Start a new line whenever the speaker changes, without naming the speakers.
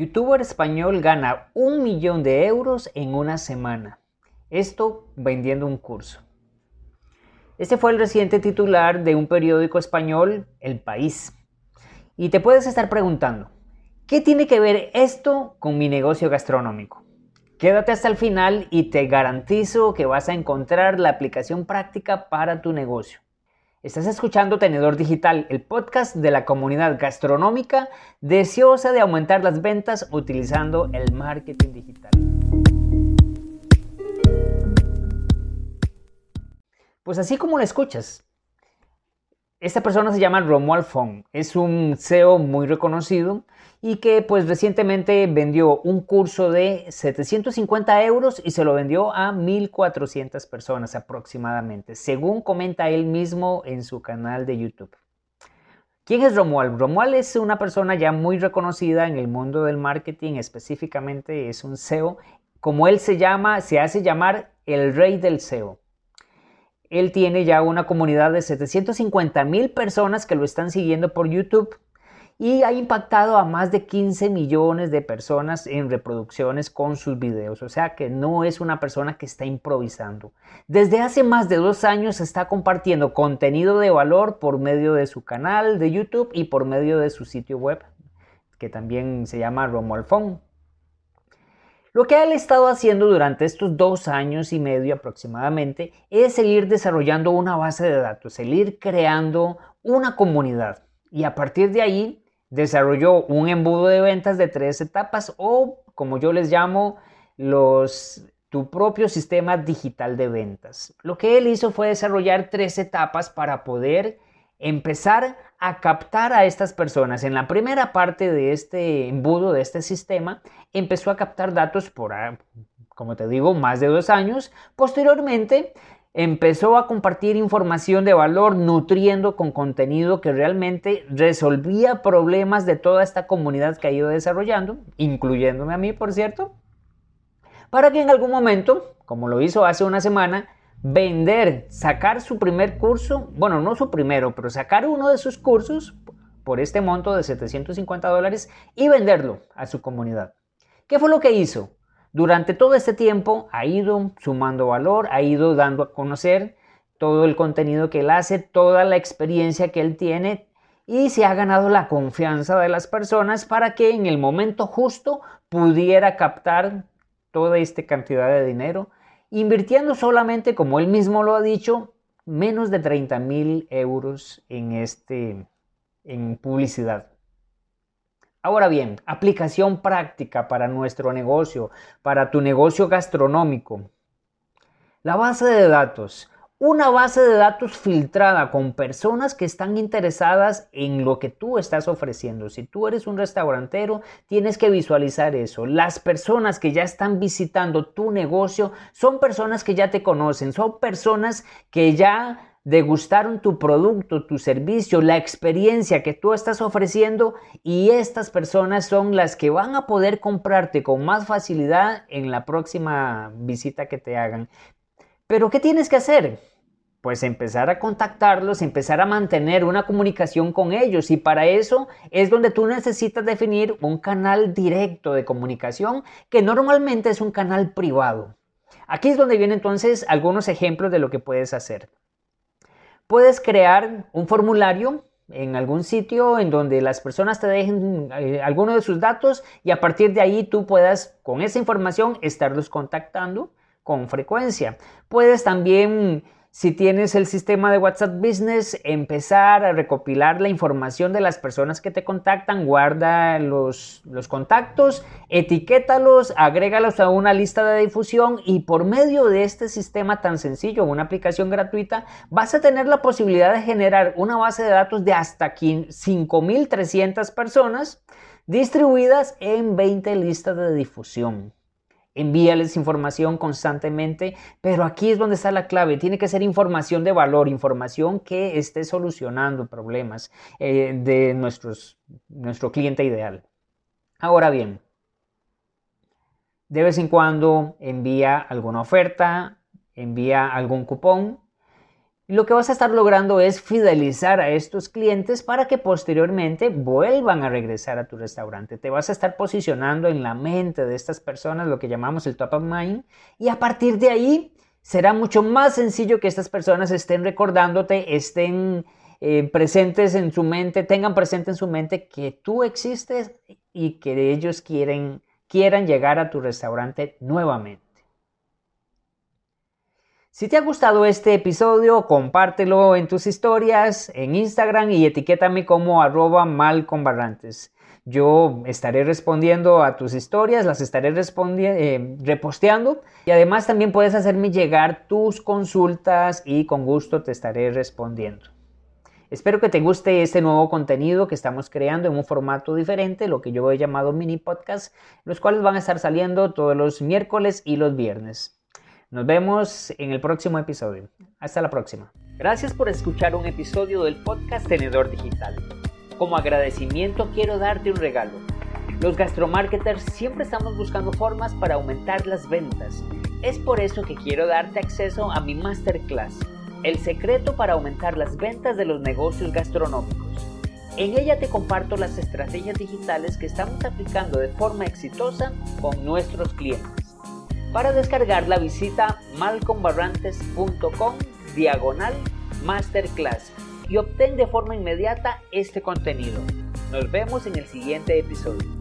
Youtuber español gana un millón de euros en una semana. Esto vendiendo un curso. Este fue el reciente titular de un periódico español, El País. Y te puedes estar preguntando, ¿qué tiene que ver esto con mi negocio gastronómico? Quédate hasta el final y te garantizo que vas a encontrar la aplicación práctica para tu negocio. Estás escuchando Tenedor Digital, el podcast de la comunidad gastronómica deseosa de aumentar las ventas utilizando el marketing digital. Pues así como lo escuchas, esta persona se llama Romuald Fong, es un CEO muy reconocido y que pues recientemente vendió un curso de 750 euros y se lo vendió a 1400 personas aproximadamente, según comenta él mismo en su canal de YouTube. ¿Quién es Romuald? Romuald es una persona ya muy reconocida en el mundo del marketing, específicamente es un SEO, como él se llama, se hace llamar el rey del SEO. Él tiene ya una comunidad de 750 mil personas que lo están siguiendo por YouTube y ha impactado a más de 15 millones de personas en reproducciones con sus videos. O sea que no es una persona que está improvisando. Desde hace más de dos años está compartiendo contenido de valor por medio de su canal de YouTube y por medio de su sitio web, que también se llama Romuald lo que él ha estado haciendo durante estos dos años y medio aproximadamente es seguir desarrollando una base de datos, el ir creando una comunidad. Y a partir de ahí desarrolló un embudo de ventas de tres etapas o, como yo les llamo, los, tu propio sistema digital de ventas. Lo que él hizo fue desarrollar tres etapas para poder empezar a captar a estas personas. En la primera parte de este embudo, de este sistema, empezó a captar datos por, ah, como te digo, más de dos años. Posteriormente, empezó a compartir información de valor, nutriendo con contenido que realmente resolvía problemas de toda esta comunidad que ha ido desarrollando, incluyéndome a mí, por cierto, para que en algún momento, como lo hizo hace una semana, vender, sacar su primer curso, bueno, no su primero, pero sacar uno de sus cursos por este monto de 750 dólares y venderlo a su comunidad. ¿Qué fue lo que hizo? Durante todo este tiempo ha ido sumando valor, ha ido dando a conocer todo el contenido que él hace, toda la experiencia que él tiene y se ha ganado la confianza de las personas para que en el momento justo pudiera captar toda esta cantidad de dinero invirtiendo solamente, como él mismo lo ha dicho, menos de 30 mil euros en, este, en publicidad. Ahora bien, aplicación práctica para nuestro negocio, para tu negocio gastronómico. La base de datos una base de datos filtrada con personas que están interesadas en lo que tú estás ofreciendo. Si tú eres un restaurantero, tienes que visualizar eso. Las personas que ya están visitando tu negocio son personas que ya te conocen, son personas que ya degustaron tu producto, tu servicio, la experiencia que tú estás ofreciendo y estas personas son las que van a poder comprarte con más facilidad en la próxima visita que te hagan. Pero ¿qué tienes que hacer? Pues empezar a contactarlos, empezar a mantener una comunicación con ellos y para eso es donde tú necesitas definir un canal directo de comunicación que normalmente es un canal privado. Aquí es donde vienen entonces algunos ejemplos de lo que puedes hacer. Puedes crear un formulario en algún sitio en donde las personas te dejen eh, alguno de sus datos y a partir de ahí tú puedas con esa información estarlos contactando con frecuencia. Puedes también, si tienes el sistema de WhatsApp Business, empezar a recopilar la información de las personas que te contactan, guarda los, los contactos, etiquétalos, agrégalos a una lista de difusión y por medio de este sistema tan sencillo, una aplicación gratuita, vas a tener la posibilidad de generar una base de datos de hasta 5.300 personas distribuidas en 20 listas de difusión envíales información constantemente, pero aquí es donde está la clave, tiene que ser información de valor, información que esté solucionando problemas eh, de nuestros, nuestro cliente ideal. Ahora bien, de vez en cuando envía alguna oferta, envía algún cupón, Y lo que vas a estar logrando es fidelizar a estos clientes para que posteriormente vuelvan a regresar a tu restaurante. Te vas a estar posicionando en la mente de estas personas, lo que llamamos el top of mind, y a partir de ahí será mucho más sencillo que estas personas estén recordándote, estén eh, presentes en su mente, tengan presente en su mente que tú existes y que ellos quieren, quieran llegar a tu restaurante nuevamente. Si te ha gustado este episodio, compártelo en tus historias, en Instagram y etiquétame como arroba malconbarrantes. Yo estaré respondiendo a tus historias, las estaré eh, reposteando y además también puedes hacerme llegar tus consultas y con gusto te estaré respondiendo. Espero que te guste este nuevo contenido que estamos creando en un formato diferente, lo que yo he llamado mini podcast, los cuales van a estar saliendo todos los miércoles y los viernes. Nos vemos en el próximo episodio. Hasta la próxima. Gracias por escuchar un episodio del podcast Tenedor Digital. Como agradecimiento quiero darte un regalo. Los gastromarketers siempre estamos buscando formas para aumentar las ventas. Es por eso que quiero darte acceso a mi masterclass, El secreto para aumentar las ventas de los negocios gastronómicos. En ella te comparto las estrategias digitales que estamos aplicando de forma exitosa con nuestros clientes. Para descargarla visita malcombarrantes.com diagonal masterclass y obtén de forma inmediata este contenido. Nos vemos en el siguiente episodio.